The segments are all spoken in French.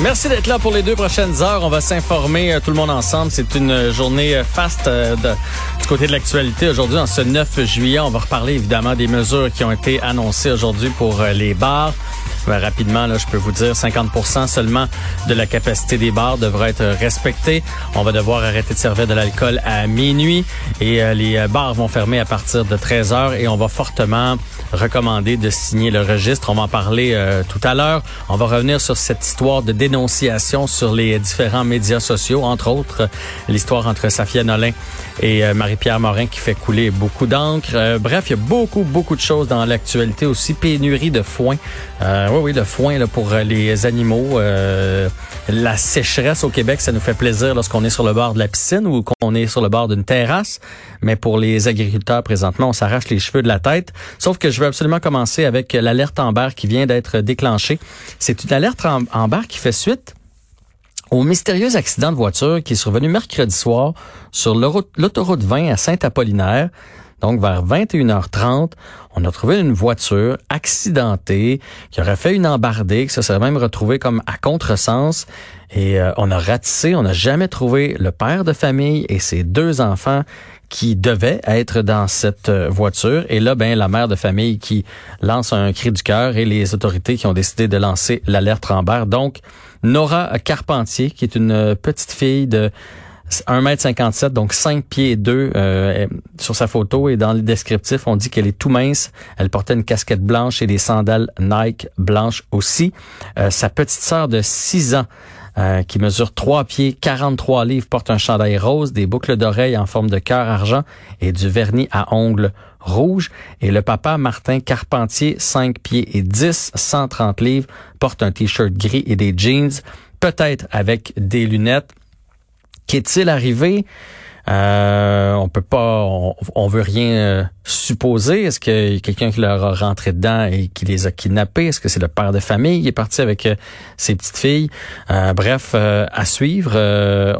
Merci d'être là pour les deux prochaines heures. On va s'informer euh, tout le monde ensemble. C'est une journée euh, faste euh, du côté de l'actualité. Aujourd'hui, en ce 9 juillet, on va reparler évidemment des mesures qui ont été annoncées aujourd'hui pour les bars. Ben, rapidement, là, je peux vous dire, 50% seulement de la capacité des bars devra être respectée. On va devoir arrêter de servir de l'alcool à minuit et euh, les euh, bars vont fermer à partir de 13 heures et on va fortement recommander de signer le registre. On va en parler euh, tout à l'heure. On va revenir sur cette histoire de dénonciation sur les différents médias sociaux, entre autres l'histoire entre Safia Nolin et Marie-Pierre Morin qui fait couler beaucoup d'encre. bref, il y a beaucoup, beaucoup de choses dans l'actualité aussi. Pénurie de foin. Oui, le foin pour euh, les animaux. Euh, la sécheresse au Québec, ça nous fait plaisir lorsqu'on est sur le bord de la piscine ou qu'on est sur le bord d'une terrasse. Mais pour les agriculteurs, présentement, on s'arrache les cheveux de la tête. Sauf que je veux absolument commencer avec l'alerte Amber qui vient d'être déclenchée. C'est une alerte Amber qui fait suite au mystérieux accident de voiture qui est survenu mercredi soir sur l'autoroute 20 à Saint-Apollinaire. Donc, vers 21h30, on a trouvé une voiture accidentée qui aurait fait une embardée, qui se serait même retrouvée comme à contresens. Et euh, on a ratissé, on n'a jamais trouvé le père de famille et ses deux enfants qui devaient être dans cette euh, voiture. Et là, ben, la mère de famille qui lance un cri du cœur et les autorités qui ont décidé de lancer l'alerte Amber. Donc, Nora Carpentier, qui est une petite fille de 1m57, donc 5 pieds 2 euh, sur sa photo et dans le descriptif, on dit qu'elle est tout mince. Elle portait une casquette blanche et des sandales Nike blanches aussi. Euh, sa petite sœur de 6 ans euh, qui mesure 3 pieds, 43 livres, porte un chandail rose, des boucles d'oreilles en forme de cœur argent et du vernis à ongles rouge. Et le papa, Martin Carpentier, 5 pieds et 10, 130 livres, porte un t-shirt gris et des jeans, peut-être avec des lunettes. Qu'est-il arrivé? Euh, on peut pas, on, veut rien euh, supposer. Est-ce qu'il y a quelqu'un qui leur a rentré dedans et qui les a kidnappés? Est-ce que c'est le père de famille qui est parti avec euh, ses petites filles? bref, à suivre.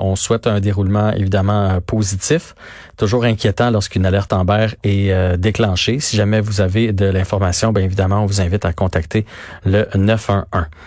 on souhaite un déroulement évidemment positif. Toujours inquiétant lorsqu'une alerte Amber est déclenchée. Si jamais vous avez de l'information, bien évidemment, on vous invite à contacter le 911.